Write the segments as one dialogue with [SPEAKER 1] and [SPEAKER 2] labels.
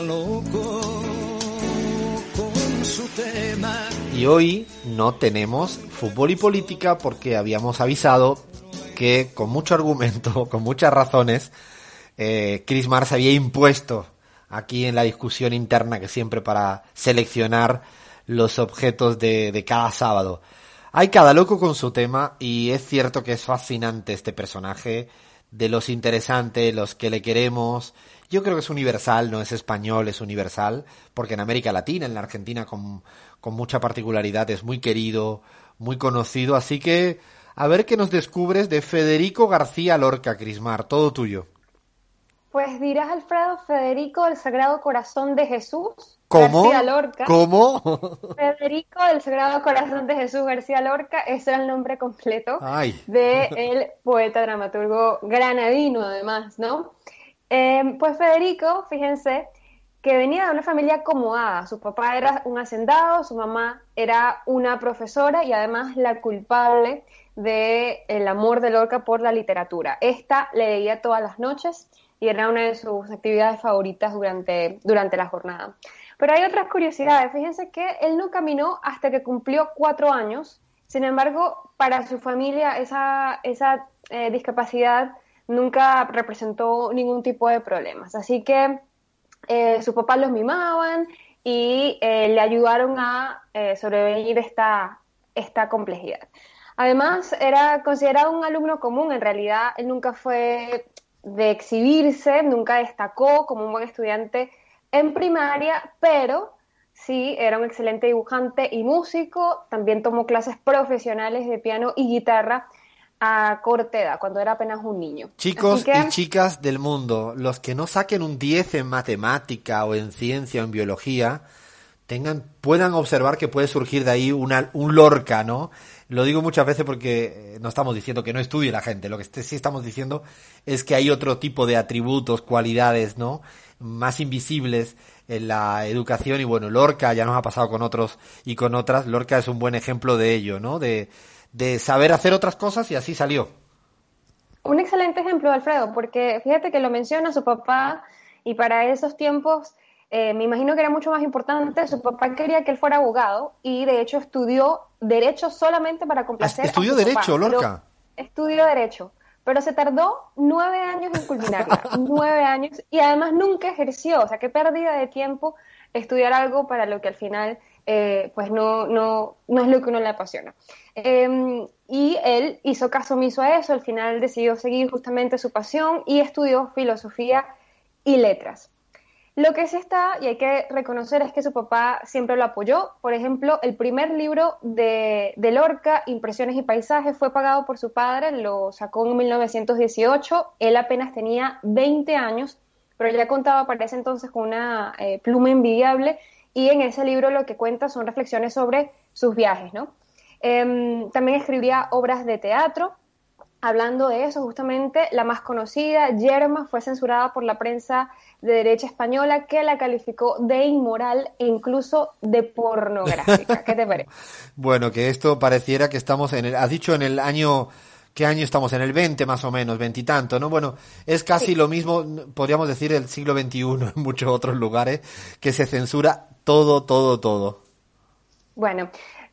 [SPEAKER 1] loco con su tema.
[SPEAKER 2] Y hoy no tenemos fútbol y política porque habíamos avisado que con mucho argumento, con muchas razones, eh, Chris Mars había impuesto aquí en la discusión interna que siempre para seleccionar los objetos de, de cada sábado. Hay cada loco con su tema y es cierto que es fascinante este personaje, de los interesantes, los que le queremos. Yo creo que es universal, no es español, es universal, porque en América Latina, en la Argentina con, con mucha particularidad, es muy querido, muy conocido, así que a ver qué nos descubres de Federico García Lorca, Crismar, todo tuyo.
[SPEAKER 3] Pues dirás, Alfredo, Federico del Sagrado Corazón de Jesús.
[SPEAKER 2] ¿Cómo?
[SPEAKER 3] García Lorca.
[SPEAKER 2] ¿Cómo?
[SPEAKER 3] Federico del Sagrado Corazón de Jesús García Lorca, ese era el nombre completo
[SPEAKER 2] Ay.
[SPEAKER 3] de el poeta dramaturgo granadino, además, ¿no? Eh, pues Federico, fíjense, que venía de una familia acomodada. Su papá era un hacendado, su mamá era una profesora y además la culpable del el amor de Lorca por la literatura. Esta le leía todas las noches y era una de sus actividades favoritas durante, durante la jornada. Pero hay otras curiosidades. Fíjense que él no caminó hasta que cumplió cuatro años. Sin embargo, para su familia esa, esa eh, discapacidad nunca representó ningún tipo de problemas. Así que eh, sus papás los mimaban y eh, le ayudaron a eh, sobrevivir esta, esta complejidad. Además, era considerado un alumno común. En realidad, él nunca fue de exhibirse, nunca destacó como un buen estudiante en primaria, pero sí era un excelente dibujante y músico. También tomó clases profesionales de piano y guitarra a corta edad, cuando era apenas un niño.
[SPEAKER 2] Chicos
[SPEAKER 3] que-
[SPEAKER 2] y chicas del mundo, los que no saquen un 10 en matemática o en ciencia o en biología, tengan, puedan observar que puede surgir de ahí una, un Lorca, ¿no? Lo digo muchas veces porque eh, no estamos diciendo que no estudie la gente, lo que este- sí estamos diciendo es que hay otro tipo de atributos, cualidades, ¿no? Más invisibles en la educación y bueno, Lorca ya nos ha pasado con otros y con otras, Lorca es un buen ejemplo de ello, ¿no? De, de saber hacer otras cosas y así salió.
[SPEAKER 3] Un excelente ejemplo, Alfredo, porque fíjate que lo menciona su papá y para esos tiempos eh, me imagino que era mucho más importante. Su papá quería que él fuera abogado y de hecho estudió derecho solamente para complacer. a
[SPEAKER 2] ¿Estudió
[SPEAKER 3] su
[SPEAKER 2] derecho,
[SPEAKER 3] papá. Pero-
[SPEAKER 2] Lorca?
[SPEAKER 3] Estudió derecho, pero se tardó nueve años en culminarla, nueve años y además nunca ejerció. O sea, qué pérdida de tiempo estudiar algo para lo que al final eh, pues no, no, no es lo que uno le apasiona. Eh, y él hizo caso omiso a eso, al final decidió seguir justamente su pasión y estudió filosofía y letras. Lo que sí está, y hay que reconocer, es que su papá siempre lo apoyó. Por ejemplo, el primer libro de, de Lorca, Impresiones y Paisajes, fue pagado por su padre, lo sacó en 1918. Él apenas tenía 20 años, pero ya contaba para ese entonces con una eh, pluma envidiable. Y en ese libro lo que cuenta son reflexiones sobre sus viajes, ¿no? Em, también escribía obras de teatro. Hablando de eso, justamente la más conocida, Yerma, fue censurada por la prensa de derecha española que la calificó de inmoral e incluso de pornográfica. ¿Qué te parece?
[SPEAKER 2] Bueno, que esto pareciera que estamos en el, has dicho en el año, ¿qué año estamos? En el 20 más o menos, 20 y tanto, ¿no? Bueno, es casi
[SPEAKER 3] Sí.
[SPEAKER 2] lo mismo, podríamos decir, el siglo XXI en muchos otros lugares, que se censura todo, todo, todo.
[SPEAKER 3] Bueno,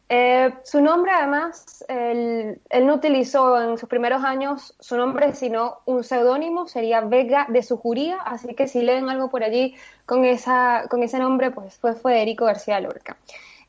[SPEAKER 3] eh, su nombre además, él, él no utilizó en sus primeros años su nombre, sino un seudónimo, sería Vega de Sujuría, así que si leen algo por allí con, esa, con ese nombre, pues fue Federico García Lorca.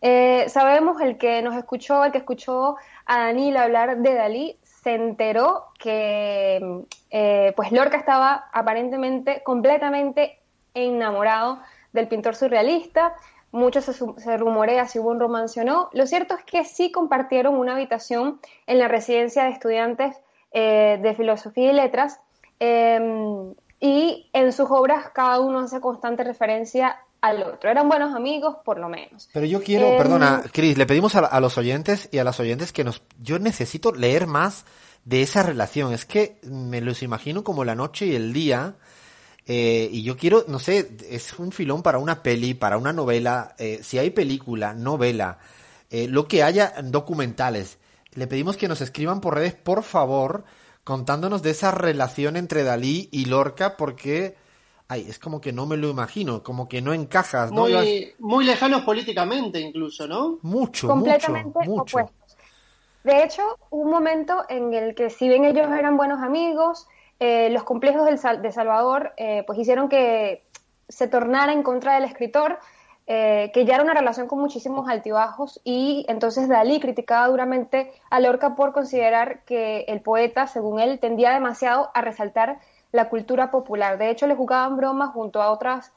[SPEAKER 3] Eh, sabemos, el que nos escuchó, el que escuchó a Daniel hablar de Dalí, se enteró que eh, pues Lorca estaba aparentemente completamente enamorado del pintor surrealista, mucho se, rumorea si hubo un romance o no. Lo cierto es que sí compartieron una habitación en la residencia de estudiantes eh, de filosofía y letras eh, y en sus obras cada uno hace constante referencia al otro. Eran buenos amigos, por lo menos.
[SPEAKER 2] Pero yo quiero,
[SPEAKER 3] Em,
[SPEAKER 2] perdona, Cris, le pedimos a, a los oyentes y a las oyentes que nos, yo necesito leer más de esa relación. Es que me los imagino como la noche y el día. eh, y yo quiero, no sé, es un filón para una peli, para una novela. eh, si hay película, novela, eh, lo que haya documentales. Le pedimos que nos escriban por redes, por favor, contándonos de esa relación entre Dalí y Lorca, porque ay, es como que no me lo imagino, como que no encajas, ¿no?
[SPEAKER 4] Muy, muy lejanos políticamente incluso, ¿no?
[SPEAKER 2] Mucho,
[SPEAKER 3] completamente
[SPEAKER 2] mucho, mucho.
[SPEAKER 3] opuestos. De hecho, hubo un momento en el que si bien ellos eran buenos amigos, eh, los complejos del Sal- de Salvador eh, pues hicieron que se tornara en contra del escritor, eh, que ya era una relación con muchísimos altibajos y entonces Dalí criticaba duramente a Lorca por considerar que el poeta, según él, tendía demasiado a resaltar la cultura popular. De hecho, le jugaban bromas junto a otros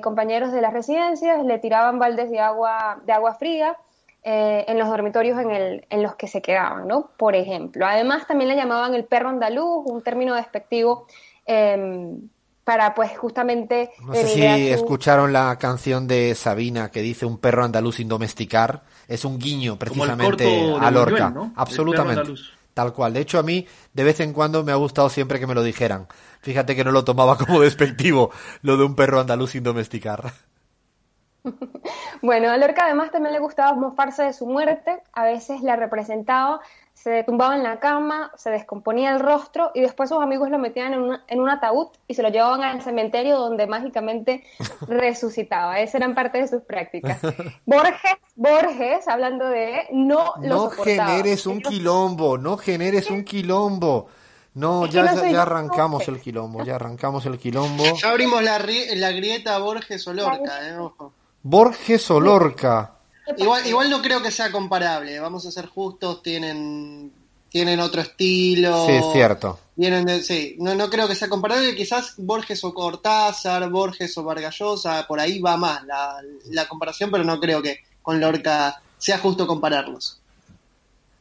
[SPEAKER 3] compañeros de las residencias, le tiraban baldes de agua, de agua fría eh, en los dormitorios en, el, en los que se quedaban, ¿no? Por ejemplo. Además, también le llamaban el perro andaluz, un término despectivo eh, para, pues, justamente...
[SPEAKER 2] No sé si
[SPEAKER 3] su-
[SPEAKER 2] escucharon la canción de Sabina que dice un perro andaluz sin domesticar. Es un guiño
[SPEAKER 5] Como el
[SPEAKER 2] precisamente
[SPEAKER 5] corto de
[SPEAKER 2] a Lorca.
[SPEAKER 5] Buñuel, ¿no? El
[SPEAKER 2] Absolutamente. Tal cual. De hecho, a mí de vez en cuando me ha gustado siempre que me lo dijeran. Fíjate que no lo tomaba como despectivo, lo de un perro andaluz sin domesticar.
[SPEAKER 3] Bueno, a Lorca además también le gustaba mofarse de su muerte, a veces la representaba, se tumbaba en la cama, se descomponía el rostro y después sus amigos lo metían en, una- en un ataúd y se lo llevaban al cementerio donde mágicamente resucitaba. Esas eran parte de sus prácticas. Borges, Borges, hablando de, no lo
[SPEAKER 2] No
[SPEAKER 3] soportaba.
[SPEAKER 2] generes un quilombo, no generes un quilombo. No, ya,
[SPEAKER 3] no
[SPEAKER 2] ya, arrancamos el quilombo, ya arrancamos el quilombo.
[SPEAKER 4] Ya abrimos la, la grieta Borges o Lorca, eh, ojo.
[SPEAKER 2] Borges o Lorca.
[SPEAKER 4] Igual, igual no creo que sea comparable, vamos a ser justos, tienen, tienen otro estilo.
[SPEAKER 2] Sí, es cierto.
[SPEAKER 4] Vienen de- sí, no, no creo que sea comparable, quizás Borges o Cortázar, Borges o Vargallosa, por ahí va más la, la comparación, pero no creo que con Lorca sea justo compararlos.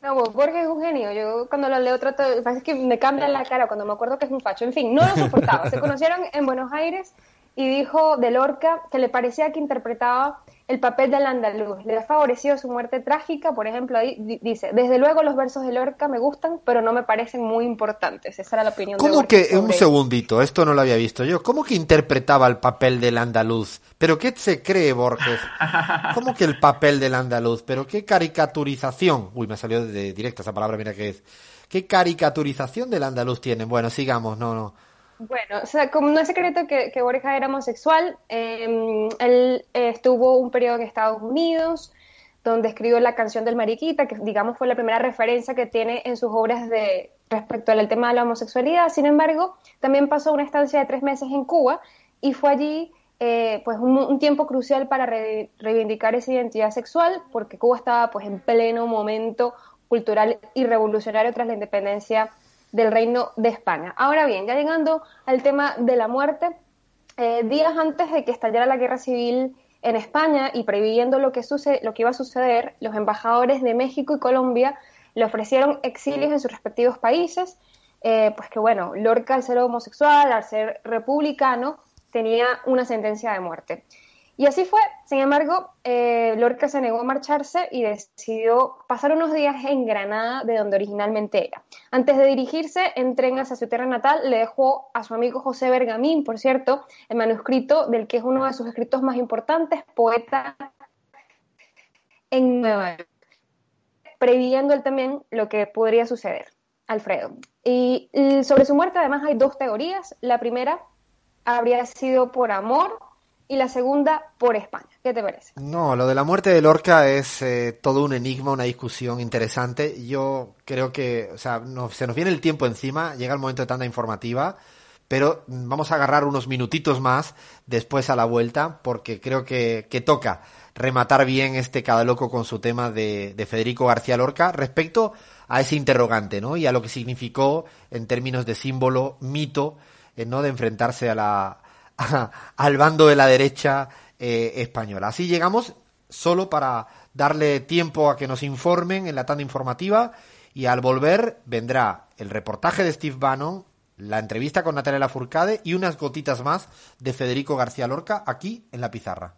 [SPEAKER 3] No, pues, Borges es un genio. Yo cuando lo leo trato, parece que me cambia la cara cuando me acuerdo que es un facho. En fin, no lo soportaba. Se conocieron en Buenos Aires y dijo de Lorca que le parecía que interpretaba el papel del andaluz. Le ha favorecido su muerte trágica, por ejemplo, ahí di- dice, desde luego los versos de Lorca me gustan, pero no me parecen muy importantes. Esa era la opinión de
[SPEAKER 2] ¿Cómo que, un segundito, esto no lo había visto yo, ¿cómo que interpretaba el papel del andaluz? ¿Pero qué se cree Borges? ¿Cómo que el papel del andaluz? ¿Pero qué caricaturización? Uy, me salió de directa esa palabra, mira qué es. ¿Qué caricaturización del andaluz tienen? Bueno, sigamos, no, no.
[SPEAKER 3] Bueno, o sea, como no es secreto que, que Borja era homosexual, eh, él estuvo un periodo en Estados Unidos, donde escribió la canción del Mariquita, que digamos fue la primera referencia que tiene en sus obras de respecto al tema de la homosexualidad. Sin embargo, también pasó una estancia de tres meses en Cuba y fue allí eh, pues un, un tiempo crucial para re- reivindicar esa identidad sexual, porque Cuba estaba pues en pleno momento cultural y revolucionario tras la independencia del Reino de España. Ahora bien, ya llegando al tema de la muerte, eh, días antes de que estallara la guerra civil en España y previendo lo que, lo que iba a suceder, los embajadores de México y Colombia le ofrecieron exilios en sus respectivos países, eh, pues que bueno, Lorca al ser homosexual, al ser republicano, tenía una sentencia de muerte. Y así fue. Sin embargo, eh, Lorca se negó a marcharse y decidió pasar unos días en Granada, de donde originalmente era. Antes de dirigirse en tren hacia su tierra natal, le dejó a su amigo José Bergamín, por cierto, el manuscrito del que es uno de sus escritos más importantes, poeta en Nueva York, previendo él también lo que podría suceder, Alfredo. Y, sobre su muerte, además, hay dos teorías. La primera habría sido por amor y la segunda por España. ¿Qué te parece?
[SPEAKER 2] No, lo de la muerte de Lorca es eh, todo un enigma, una discusión interesante. Yo creo que, o sea, se nos viene el tiempo encima, llega el momento de tanta informativa, pero vamos a agarrar unos minutitos más después a la vuelta, porque creo que, que toca rematar bien este cada loco con su tema de, de Federico García Lorca respecto a ese interrogante, ¿no? Y a lo que significó en términos de símbolo, mito, eh, ¿no? De enfrentarse a la, al bando de la derecha eh, española. Así llegamos solo para darle tiempo a que nos informen en la tanda informativa y al volver vendrá el reportaje de Steve Bannon, la entrevista con Natalia Lafourcade y unas gotitas más de Federico García Lorca aquí en la pizarra.